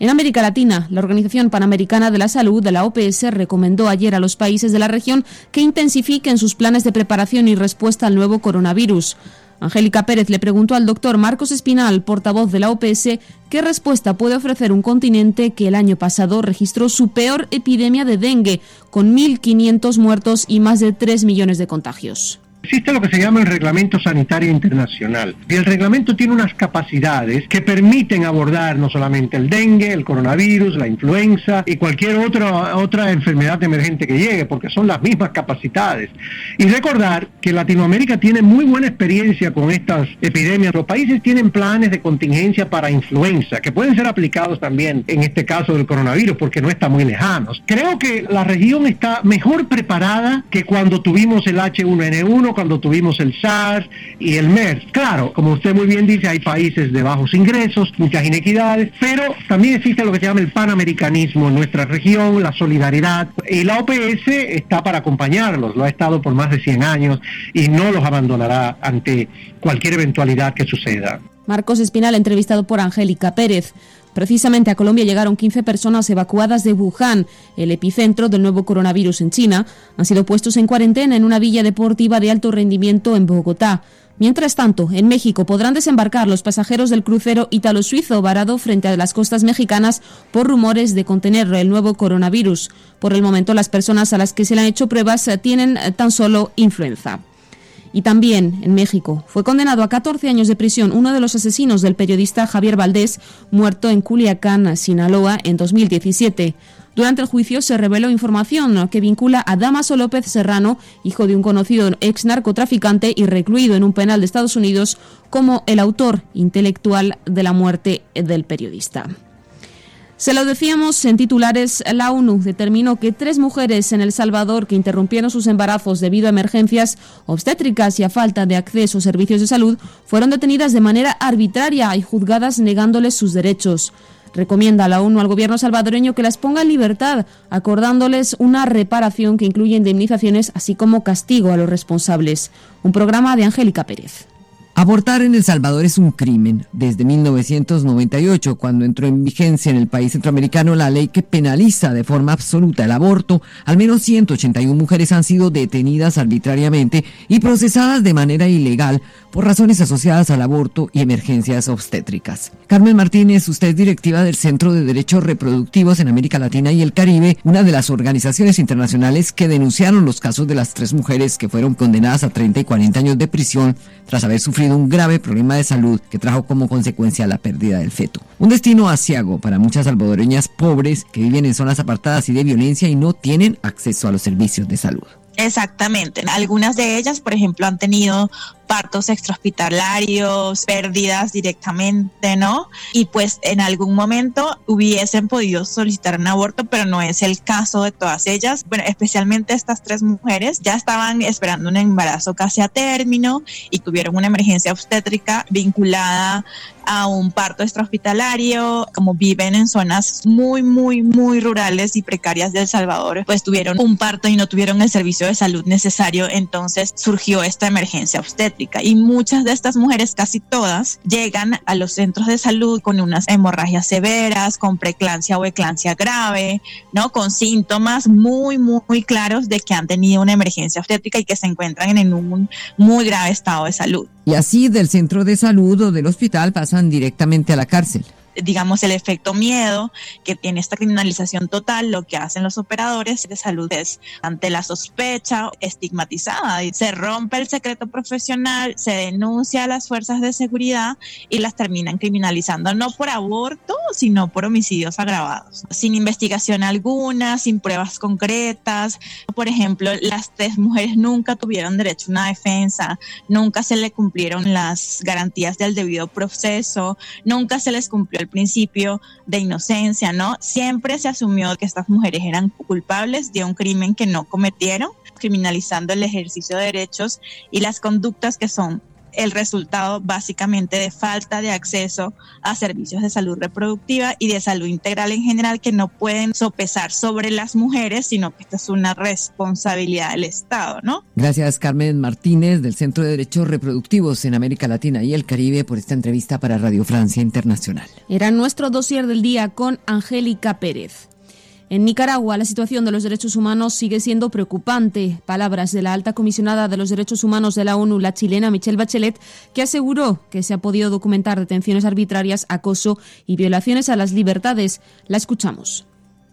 En América Latina, la Organización Panamericana de la Salud de la OPS recomendó ayer a los países de la región que intensifiquen sus planes de preparación y respuesta al nuevo coronavirus. Angélica Pérez le preguntó al doctor Marcos Espinal, portavoz de la OPS, qué respuesta puede ofrecer un continente que el año pasado registró su peor epidemia de dengue, con 1.500 muertos y más de 3 millones de contagios. Existe lo que se llama el Reglamento Sanitario Internacional. Y el reglamento tiene unas capacidades que permiten abordar no solamente el dengue, el coronavirus, la influenza y cualquier otra, otra enfermedad emergente que llegue, porque son las mismas capacidades. Y recordar que Latinoamérica tiene muy buena experiencia con estas epidemias. Los países tienen planes de contingencia para influenza, que pueden ser aplicados también en este caso del coronavirus, porque no está muy lejanos. Creo que la región está mejor preparada que cuando tuvimos el H1N1, cuando tuvimos el SARS y el MERS. Claro, como usted muy bien dice, hay países de bajos ingresos, muchas inequidades, pero también existe lo que se llama el panamericanismo en nuestra región, la solidaridad, y la OPS está para acompañarlos, lo ha estado por más de 100 años y no los abandonará ante cualquier eventualidad que suceda. Marcos Espinal, entrevistado por Angélica Pérez. Precisamente a Colombia llegaron 15 personas evacuadas de Wuhan, el epicentro del nuevo coronavirus en China. Han sido puestos en cuarentena en una villa deportiva de alto rendimiento en Bogotá. Mientras tanto, en México podrán desembarcar los pasajeros del crucero italo-suizo varado frente a las costas mexicanas por rumores de contener el nuevo coronavirus. Por el momento, las personas a las que se le han hecho pruebas tienen tan solo influenza. Y también en México fue condenado a 14 años de prisión uno de los asesinos del periodista Javier Valdés, muerto en Culiacán, Sinaloa, en 2017. Durante el juicio se reveló información que vincula a Damaso López Serrano, hijo de un conocido ex narcotraficante y recluido en un penal de Estados Unidos, como el autor intelectual de la muerte del periodista. Se lo decíamos en titulares, la ONU determinó que tres mujeres en El Salvador que interrumpieron sus embarazos debido a emergencias obstétricas y a falta de acceso a servicios de salud fueron detenidas de manera arbitraria y juzgadas negándoles sus derechos. Recomienda a la ONU al gobierno salvadoreño que las ponga en libertad, acordándoles una reparación que incluye indemnizaciones así como castigo a los responsables. Un programa de Angélica Pérez. Abortar en El Salvador es un crimen. Desde 1998, cuando entró en vigencia en el país centroamericano la ley que penaliza de forma absoluta el aborto, al menos 181 mujeres han sido detenidas arbitrariamente y procesadas de manera ilegal por razones asociadas al aborto y emergencias obstétricas. Carmen Martínez, usted es directiva del Centro de Derechos Reproductivos en América Latina y el Caribe, una de las organizaciones internacionales que denunciaron los casos de las tres mujeres que fueron condenadas a 30 y 40 años de prisión tras haber sufrido un grave problema de salud que trajo como consecuencia la pérdida del feto. Un destino asiago para muchas salvadoreñas pobres que viven en zonas apartadas y de violencia y no tienen acceso a los servicios de salud. Exactamente. Algunas de ellas, por ejemplo, han tenido partos extrahospitalarios, pérdidas directamente, ¿no? Y pues en algún momento hubiesen podido solicitar un aborto, pero no es el caso de todas ellas. Bueno, especialmente estas tres mujeres ya estaban esperando un embarazo casi a término y tuvieron una emergencia obstétrica vinculada a un parto extrahospitalario, como viven en zonas muy, muy, muy rurales y precarias de El Salvador, pues tuvieron un parto y no tuvieron el servicio de salud necesario, entonces surgió esta emergencia obstétrica y muchas de estas mujeres, casi todas, llegan a los centros de salud con unas hemorragias severas, con preeclampsia o eclampsia grave, ¿no? Con síntomas muy, muy, claros de que han tenido una emergencia obstétrica y que se encuentran en un muy grave estado de salud. Y así del centro de salud o del hospital pasan directamente a la cárcel digamos, el efecto miedo que tiene esta criminalización total, lo que hacen los operadores de salud es, ante la sospecha estigmatizada, se rompe el secreto profesional, se denuncia a las fuerzas de seguridad y las terminan criminalizando, no por aborto, sino por homicidios agravados, sin investigación alguna, sin pruebas concretas. Por ejemplo, las tres mujeres nunca tuvieron derecho a una defensa, nunca se le cumplieron las garantías del debido proceso, nunca se les cumplió el principio de inocencia, ¿no? Siempre se asumió que estas mujeres eran culpables de un crimen que no cometieron, criminalizando el ejercicio de derechos y las conductas que son el resultado básicamente de falta de acceso a servicios de salud reproductiva y de salud integral en general que no pueden sopesar sobre las mujeres, sino que esta es una responsabilidad del Estado, ¿no? Gracias Carmen Martínez del Centro de Derechos Reproductivos en América Latina y el Caribe por esta entrevista para Radio Francia Internacional. Era nuestro dossier del día con Angélica Pérez. En Nicaragua, la situación de los derechos humanos sigue siendo preocupante. Palabras de la alta comisionada de los derechos humanos de la ONU, la chilena Michelle Bachelet, que aseguró que se ha podido documentar detenciones arbitrarias, acoso y violaciones a las libertades. La escuchamos.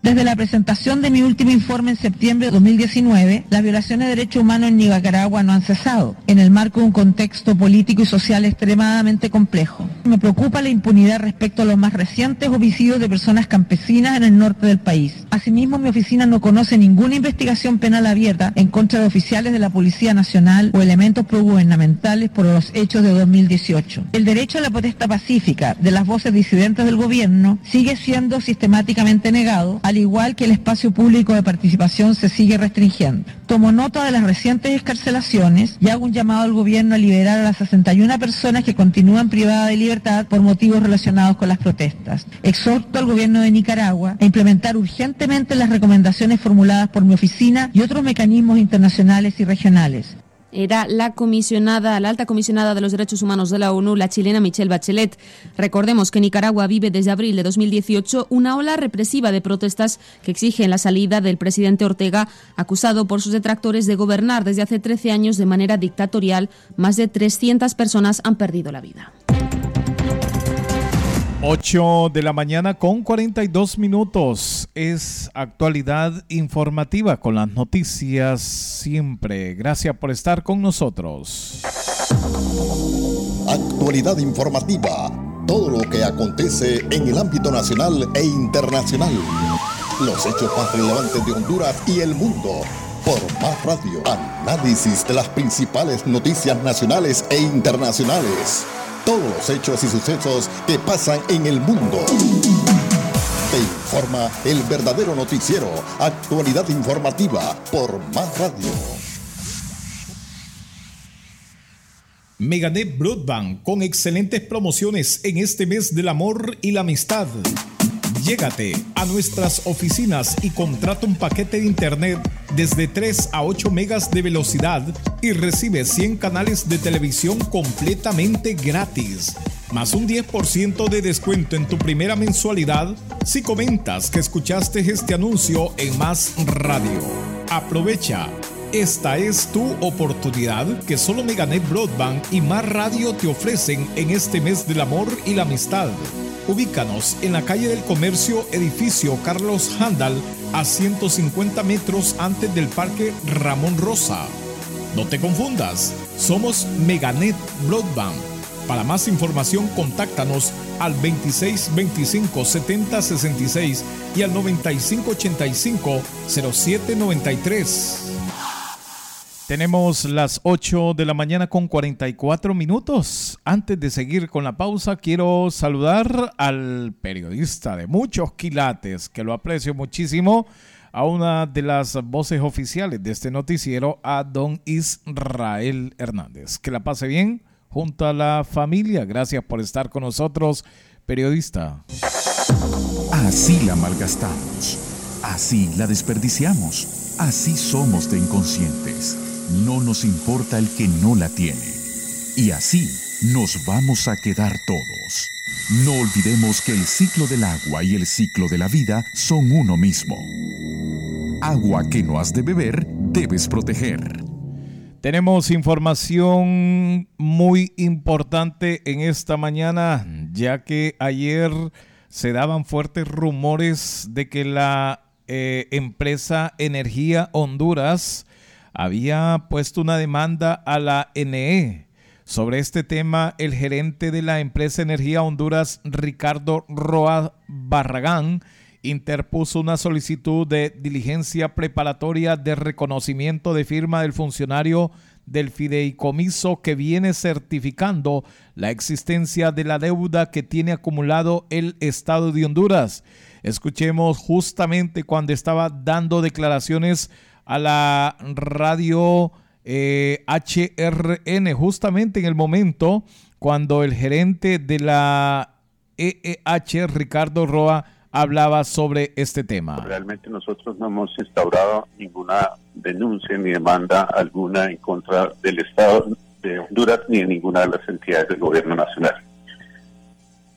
Desde la presentación de mi último informe en septiembre de 2019, las violaciones de derechos humanos en Nicaragua no han cesado, en el marco de un contexto político y social extremadamente complejo. Me preocupa la impunidad respecto a los más recientes homicidios de personas campesinas en el norte del país. Asimismo, mi oficina no conoce ninguna investigación penal abierta en contra de oficiales de la Policía Nacional o elementos progubernamentales por los hechos de 2018. El derecho a la protesta pacífica de las voces disidentes del gobierno sigue siendo sistemáticamente negado, al igual que el espacio público de participación se sigue restringiendo. Tomo nota de las recientes escarcelaciones y hago un llamado al gobierno a liberar a las 61 personas que continúan privadas de libertad por motivos relacionados con las protestas. Exhorto al gobierno de Nicaragua a implementar urgentemente las recomendaciones formuladas por mi oficina y otros mecanismos internacionales y regionales era la comisionada, la alta comisionada de los derechos humanos de la ONU, la chilena Michelle Bachelet. Recordemos que Nicaragua vive desde abril de 2018 una ola represiva de protestas que exigen la salida del presidente Ortega, acusado por sus detractores de gobernar desde hace 13 años de manera dictatorial. Más de 300 personas han perdido la vida. 8 de la mañana con 42 minutos. Es actualidad informativa con las noticias siempre. Gracias por estar con nosotros. Actualidad informativa. Todo lo que acontece en el ámbito nacional e internacional. Los hechos más relevantes de Honduras y el mundo. Por Más Radio. Análisis de las principales noticias nacionales e internacionales todos los hechos y sucesos que pasan en el mundo. Te informa el verdadero noticiero, actualidad informativa por Más Radio. Meganet Broadband con excelentes promociones en este mes del amor y la amistad. Llégate a nuestras oficinas y contrata un paquete de internet desde 3 a 8 megas de velocidad y recibe 100 canales de televisión completamente gratis, más un 10% de descuento en tu primera mensualidad si comentas que escuchaste este anuncio en Más Radio. Aprovecha. Esta es tu oportunidad que solo Meganet Broadband y Más Radio te ofrecen en este mes del amor y la amistad. Ubícanos en la calle del Comercio, edificio Carlos Handal, a 150 metros antes del Parque Ramón Rosa. No te confundas, somos Meganet Broadband. Para más información, contáctanos al 2625 7066 y al 9585 0793. Tenemos las 8 de la mañana con 44 minutos. Antes de seguir con la pausa, quiero saludar al periodista de muchos quilates, que lo aprecio muchísimo, a una de las voces oficiales de este noticiero, a don Israel Hernández. Que la pase bien junto a la familia. Gracias por estar con nosotros, periodista. Así la malgastamos. Así la desperdiciamos. Así somos de inconscientes no nos importa el que no la tiene. Y así nos vamos a quedar todos. No olvidemos que el ciclo del agua y el ciclo de la vida son uno mismo. Agua que no has de beber, debes proteger. Tenemos información muy importante en esta mañana, ya que ayer se daban fuertes rumores de que la eh, empresa Energía Honduras había puesto una demanda a la NE. Sobre este tema, el gerente de la empresa Energía Honduras, Ricardo Roa Barragán, interpuso una solicitud de diligencia preparatoria de reconocimiento de firma del funcionario del fideicomiso que viene certificando la existencia de la deuda que tiene acumulado el Estado de Honduras. Escuchemos justamente cuando estaba dando declaraciones a la radio HRN, eh, justamente en el momento cuando el gerente de la EEH, Ricardo Roa, hablaba sobre este tema. Realmente nosotros no hemos instaurado ninguna denuncia ni demanda alguna en contra del Estado de Honduras ni de ninguna de las entidades del gobierno nacional.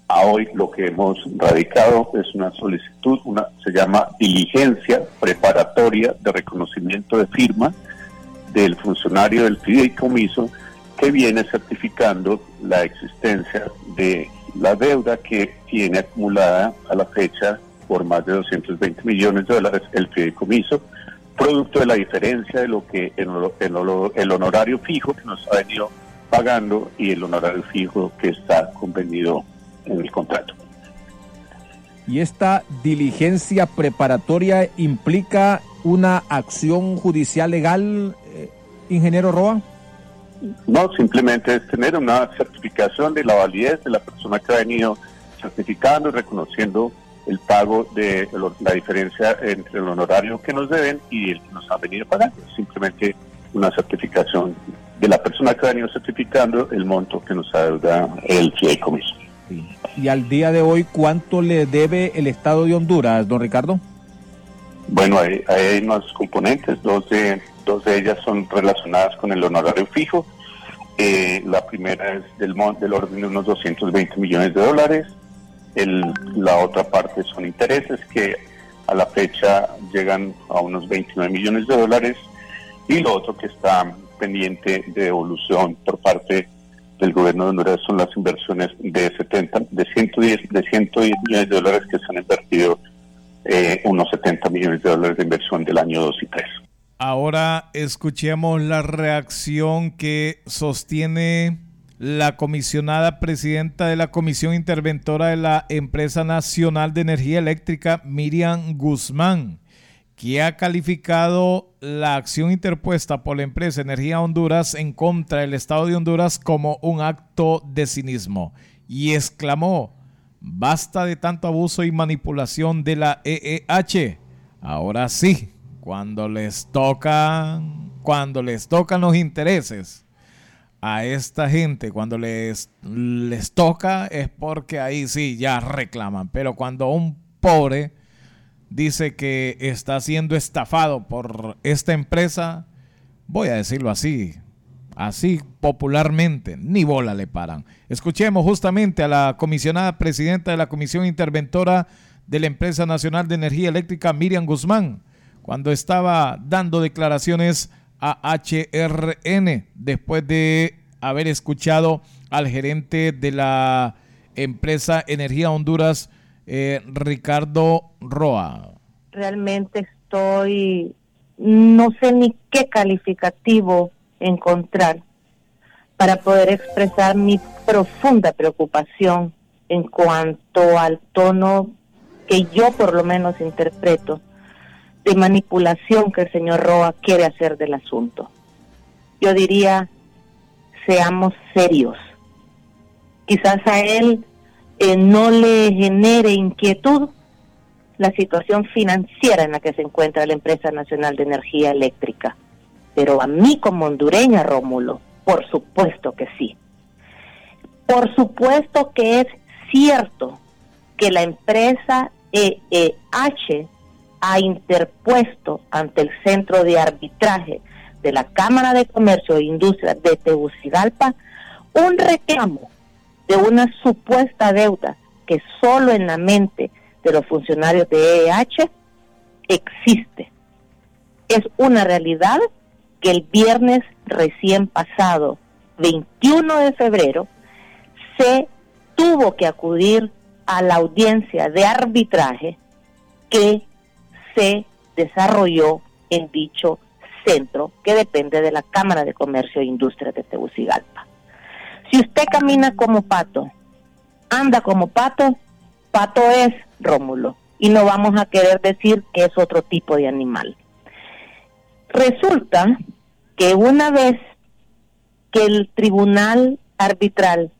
A hoy lo que hemos radicado es una solicitud, una se llama diligencia preparatoria de reconocimiento de firma del funcionario del fideicomiso que viene certificando la existencia de la deuda que tiene acumulada a la fecha por más de 220 millones de dólares el fideicomiso, producto de la diferencia de lo que el, el honorario fijo que nos ha venido pagando y el honorario fijo que está convenido en el contrato. ¿Y esta diligencia preparatoria implica una acción judicial legal, eh, ingeniero Roa? No, simplemente es tener una certificación de la validez de la persona que ha venido certificando y reconociendo el pago de la diferencia entre el honorario que nos deben y el que nos han venido pagando. Simplemente una certificación de la persona que ha venido certificando el monto que nos adeuda el fideicomiso. Y al día de hoy, ¿cuánto le debe el Estado de Honduras, don Ricardo? Bueno, hay, hay unos componentes, dos de, dos de ellas son relacionadas con el honorario fijo. Eh, la primera es del, del orden de unos 220 millones de dólares. El, la otra parte son intereses que a la fecha llegan a unos 29 millones de dólares. Y lo otro que está pendiente de devolución por parte del gobierno de Honduras son las inversiones de 70, de 110, de 110 millones de dólares que se han invertido, eh, unos 70 millones de dólares de inversión del año 2 y 3. Ahora escuchemos la reacción que sostiene la comisionada presidenta de la Comisión Interventora de la Empresa Nacional de Energía Eléctrica, Miriam Guzmán que ha calificado la acción interpuesta por la empresa Energía Honduras en contra del Estado de Honduras como un acto de cinismo y exclamó, basta de tanto abuso y manipulación de la EEH. Ahora sí, cuando les tocan, cuando les tocan los intereses a esta gente, cuando les, les toca es porque ahí sí ya reclaman, pero cuando un pobre dice que está siendo estafado por esta empresa, voy a decirlo así, así popularmente, ni bola le paran. Escuchemos justamente a la comisionada presidenta de la Comisión Interventora de la Empresa Nacional de Energía Eléctrica, Miriam Guzmán, cuando estaba dando declaraciones a HRN después de haber escuchado al gerente de la empresa Energía Honduras, eh, Ricardo Roa. Realmente estoy, no sé ni qué calificativo encontrar para poder expresar mi profunda preocupación en cuanto al tono que yo por lo menos interpreto de manipulación que el señor Roa quiere hacer del asunto. Yo diría, seamos serios. Quizás a él eh, no le genere inquietud la situación financiera en la que se encuentra la empresa nacional de energía eléctrica. Pero a mí como hondureña, Rómulo, por supuesto que sí. Por supuesto que es cierto que la empresa EEH ha interpuesto ante el Centro de Arbitraje de la Cámara de Comercio e Industria de Tegucigalpa un reclamo de una supuesta deuda que solo en la mente de los funcionarios de EEH existe. Es una realidad que el viernes recién pasado, 21 de febrero, se tuvo que acudir a la audiencia de arbitraje que se desarrolló en dicho centro que depende de la Cámara de Comercio e Industria de Tegucigalpa. Si usted camina como pato, anda como pato, pato es Rómulo. Y no vamos a querer decir que es otro tipo de animal. Resulta que una vez que el tribunal arbitral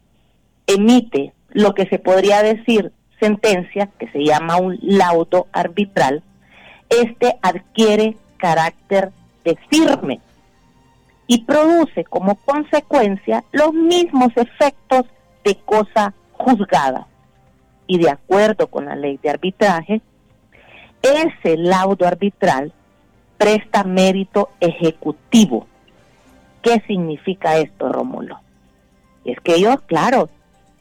emite lo que se podría decir sentencia, que se llama un laudo arbitral, este adquiere carácter de firme y produce como consecuencia los mismos efectos de cosa juzgada. Y de acuerdo con la ley de arbitraje, ese laudo arbitral presta mérito ejecutivo. ¿Qué significa esto, Rómulo? Es que ellos, claro,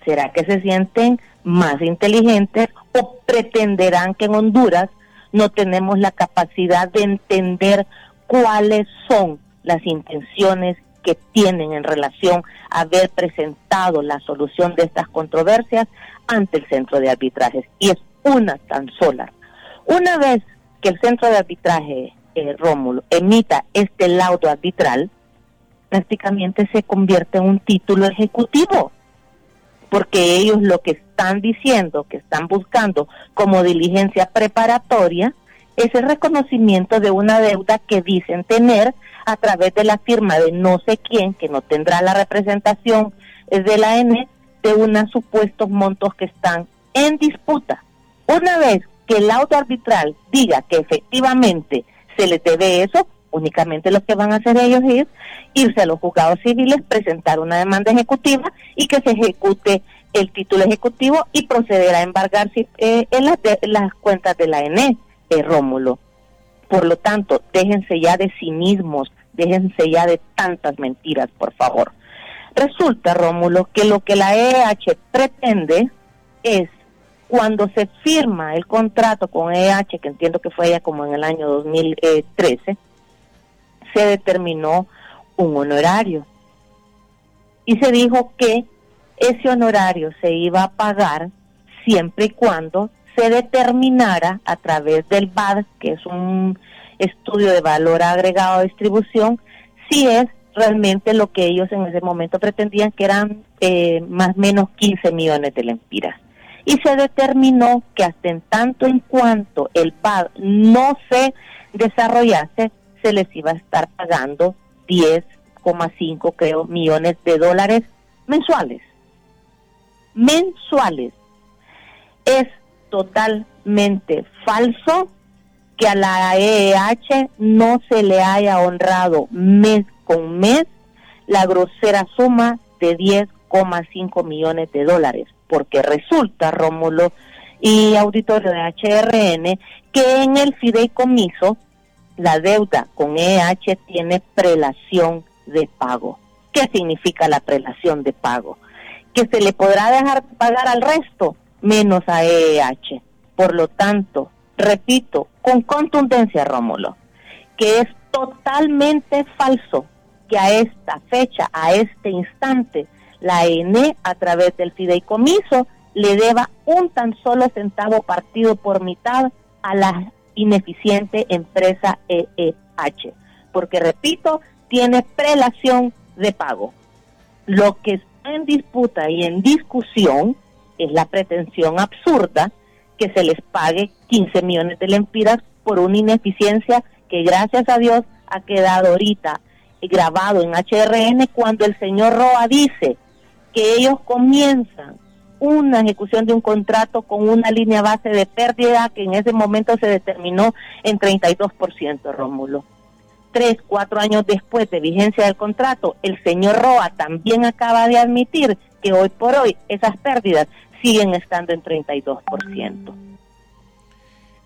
¿será que se sienten más inteligentes o pretenderán que en Honduras no tenemos la capacidad de entender cuáles son las intenciones que tienen en relación a haber presentado la solución de estas controversias ante el centro de arbitrajes. Y es una tan sola. Una vez que el centro de arbitraje, eh, Rómulo, emita este laudo arbitral, prácticamente se convierte en un título ejecutivo, porque ellos lo que están diciendo, que están buscando como diligencia preparatoria, es el reconocimiento de una deuda que dicen tener a través de la firma de no sé quién, que no tendrá la representación de la N, de unos supuestos montos que están en disputa. Una vez que el auto arbitral diga que efectivamente se les debe eso, únicamente lo que van a hacer ellos es irse a los juzgados civiles, presentar una demanda ejecutiva y que se ejecute el título ejecutivo y proceder a embargar eh, en las, cuentas de la ENE, eh, Rómulo. Por lo tanto, déjense ya de cinismos, déjense ya de tantas mentiras, por favor. Resulta, Rómulo, que lo que la EH pretende es cuando se firma el contrato con EH, que entiendo que fue ya como en el año 2013, se determinó un honorario. Y se dijo que ese honorario se iba a pagar siempre y cuando se determinara a través del BAD, que es un estudio de valor agregado de distribución, si es realmente lo que ellos en ese momento pretendían, que eran eh, más o menos 15 millones de lempiras. Y se determinó que hasta en tanto en cuanto el BAD no se desarrollase, se les iba a estar pagando 10,5 creo millones de dólares mensuales. Mensuales. Es totalmente falso que a la EEH no se le haya honrado mes con mes la grosera suma de 10,5 millones de dólares, porque resulta, Rómulo y auditorio de HRN, que en el fideicomiso la deuda con EH tiene prelación de pago. ¿Qué significa la prelación de pago? Que se le podrá dejar pagar al resto menos a EH. Por lo tanto, repito, con contundencia, Rómulo, que es totalmente falso que a esta fecha, a este instante, la ENE a través del fideicomiso le deba un tan solo centavo partido por mitad a la ineficiente empresa EEH, porque repito, tiene prelación de pago. Lo que está en disputa y en discusión es la pretensión absurda que se les pague 15 millones de lempiras por una ineficiencia que gracias a Dios ha quedado ahorita grabado en HRN cuando el señor Roa dice que ellos comienzan una ejecución de un contrato con una línea base de pérdida que en ese momento se determinó en 32%, Rómulo. Tres, cuatro años después de vigencia del contrato, el señor Roa también acaba de admitir que hoy por hoy esas pérdidas siguen estando en 32%.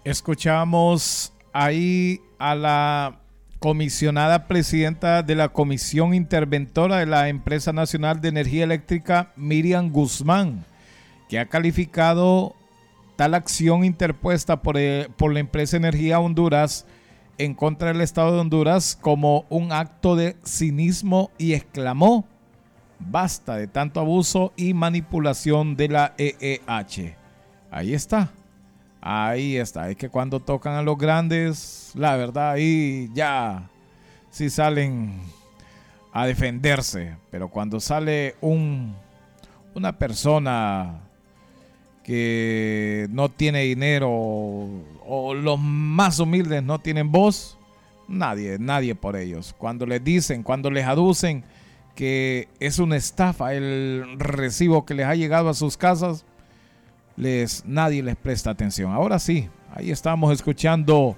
Escuchamos ahí a la comisionada presidenta de la Comisión Interventora de la Empresa Nacional de Energía Eléctrica, Miriam Guzmán que ha calificado tal acción interpuesta por, eh, por la empresa Energía Honduras en contra del Estado de Honduras como un acto de cinismo y exclamó, basta de tanto abuso y manipulación de la EEH. Ahí está, ahí está. Es que cuando tocan a los grandes, la verdad, ahí ya sí salen a defenderse. Pero cuando sale un, una persona que no tiene dinero o, los más humildes no tienen voz, nadie, nadie por ellos. Cuando les dicen, cuando les aducen que es una estafa el recibo que les ha llegado a sus casas, les, nadie les presta atención. Ahora sí, ahí estamos escuchando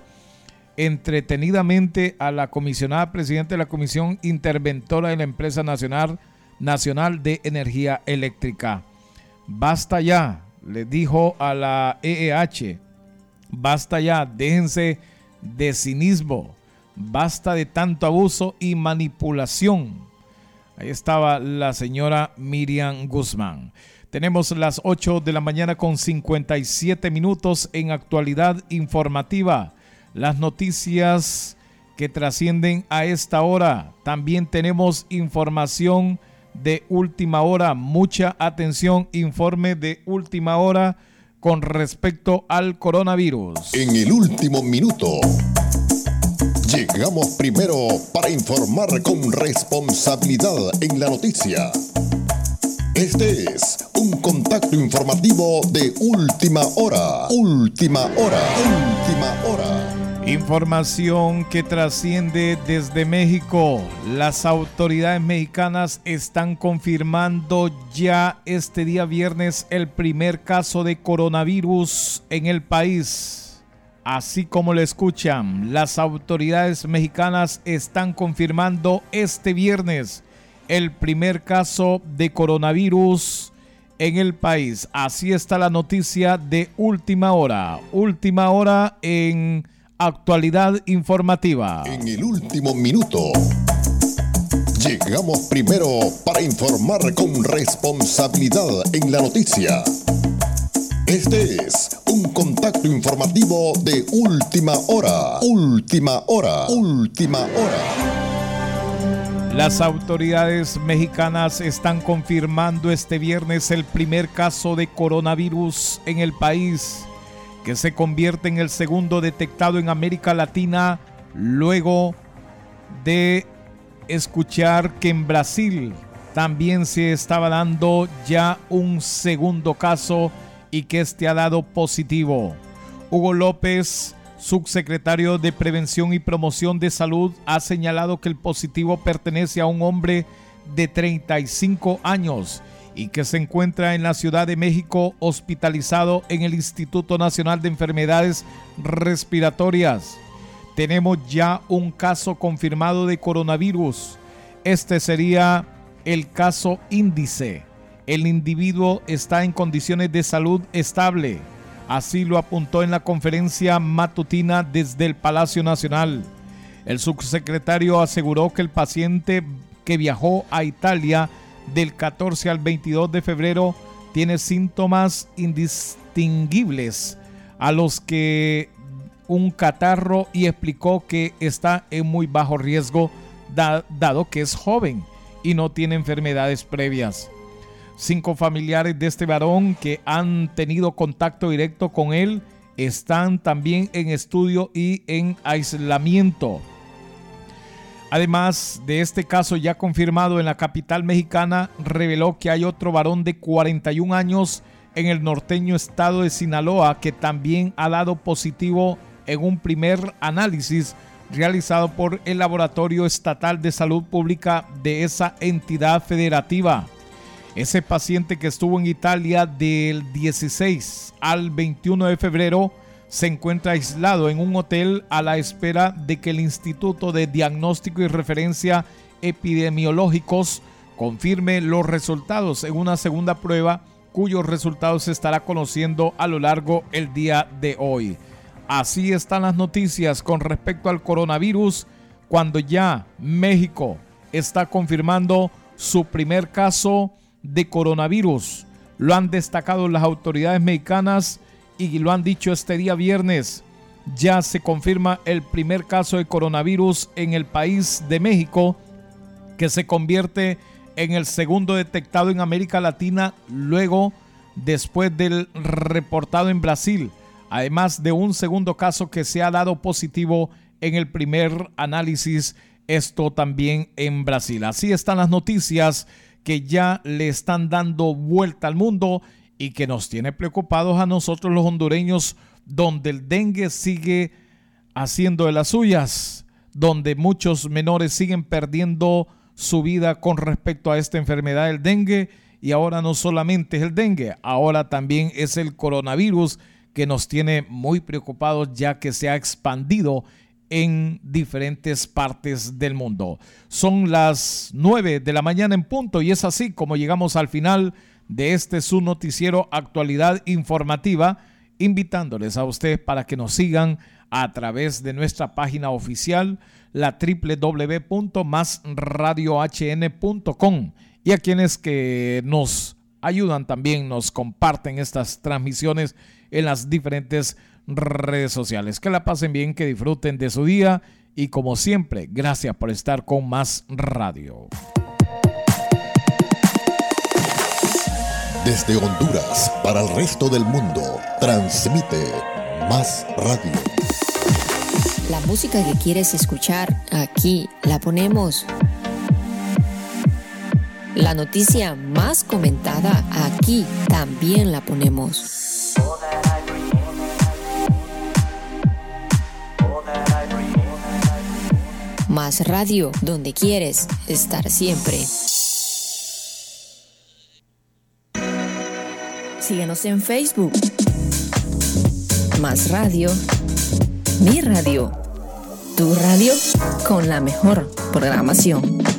entretenidamente a la comisionada presidenta de la Comisión Interventora de la Empresa Nacional, Nacional de Energía Eléctrica. Basta ya, le dijo a la EEH, basta ya, déjense de cinismo, basta de tanto abuso y manipulación. Ahí estaba la señora Miriam Guzmán. Tenemos las 8 de la mañana con 57 minutos en actualidad informativa. Las noticias que trascienden a esta hora. También tenemos información de última hora. Mucha atención, informe de última hora con respecto al coronavirus. En el último minuto. Llegamos primero para informar con responsabilidad en la noticia. Este es un contacto informativo de última hora. Última hora. Última hora. Información que trasciende desde México. Las autoridades mexicanas están confirmando ya este día viernes el primer caso de coronavirus en el país. Así como lo escuchan, las autoridades mexicanas están confirmando este viernes el primer caso de coronavirus en el país. Así está la noticia de última hora. Última hora en actualidad informativa. En el último minuto. Llegamos primero para informar con responsabilidad en la noticia. Este es un contacto informativo de última hora. Última hora. Última hora. Las autoridades mexicanas están confirmando este viernes el primer caso de coronavirus en el país, que se convierte en el segundo detectado en América Latina luego de escuchar que en Brasil también se estaba dando ya un segundo caso y que este ha dado positivo. Hugo López, subsecretario de Prevención y Promoción de Salud, ha señalado que el positivo pertenece a un hombre de 35 años y que se encuentra en la Ciudad de México hospitalizado en el Instituto Nacional de Enfermedades Respiratorias. Tenemos ya un caso confirmado de coronavirus. Este sería el caso índice el individuo está en condiciones de salud estable. Así lo apuntó en la conferencia matutina desde el Palacio Nacional. El subsecretario aseguró que el paciente que viajó a Italia del 14 al 22 de febrero tiene síntomas indistinguibles a los que un catarro y explicó que está en muy bajo riesgo dado que es joven y no tiene enfermedades previas. Cinco familiares de este varón que han tenido contacto directo con él están también en estudio y en aislamiento. Además de este caso ya confirmado en la capital mexicana, reveló que hay otro varón de 41 años en el norteño estado de Sinaloa que también ha dado positivo en un primer análisis realizado por el Laboratorio Estatal de Salud Pública de esa entidad federativa. Ese paciente que estuvo en Italia del 16 al 21 de febrero se encuentra aislado en un hotel a la espera de que el Instituto de Diagnóstico y Referencia Epidemiológicos confirme los resultados en una segunda prueba cuyos resultados se estará conociendo a lo largo el día de hoy. Así están las noticias con respecto al coronavirus cuando ya México está confirmando su primer caso de coronavirus. Lo han destacado las autoridades mexicanas y lo han dicho este día viernes. Ya se confirma el primer caso de coronavirus en el país de México, que se convierte en el segundo detectado en América Latina, luego después del reportado en Brasil, además de un segundo caso que se ha dado positivo en el primer análisis, esto también en Brasil. Así están las noticias que ya le están dando vuelta al mundo y que nos tiene preocupados a nosotros los hondureños, donde el dengue sigue haciendo de las suyas, donde muchos menores siguen perdiendo su vida con respecto a esta enfermedad del dengue y ahora no solamente es el dengue, ahora también es el coronavirus que nos tiene muy preocupados ya que se ha expandido en diferentes partes del mundo. Son las 9 de la mañana en punto y es así como llegamos al final de este su noticiero actualidad informativa, invitándoles a ustedes para que nos sigan a través de nuestra página oficial, la www.masradiohn.com y a quienes que nos ayudan también, nos comparten estas transmisiones en las diferentes redes sociales. Que la pasen bien, que disfruten de su día y como siempre, gracias por estar con Más Radio. Desde Honduras para el resto del mundo, transmite Más Radio. La música que quieres escuchar, aquí la ponemos. La noticia más comentada, aquí también la ponemos. Más radio, donde quieres estar siempre. Síguenos en Facebook. Más radio. Mi radio. Tu radio con la mejor programación.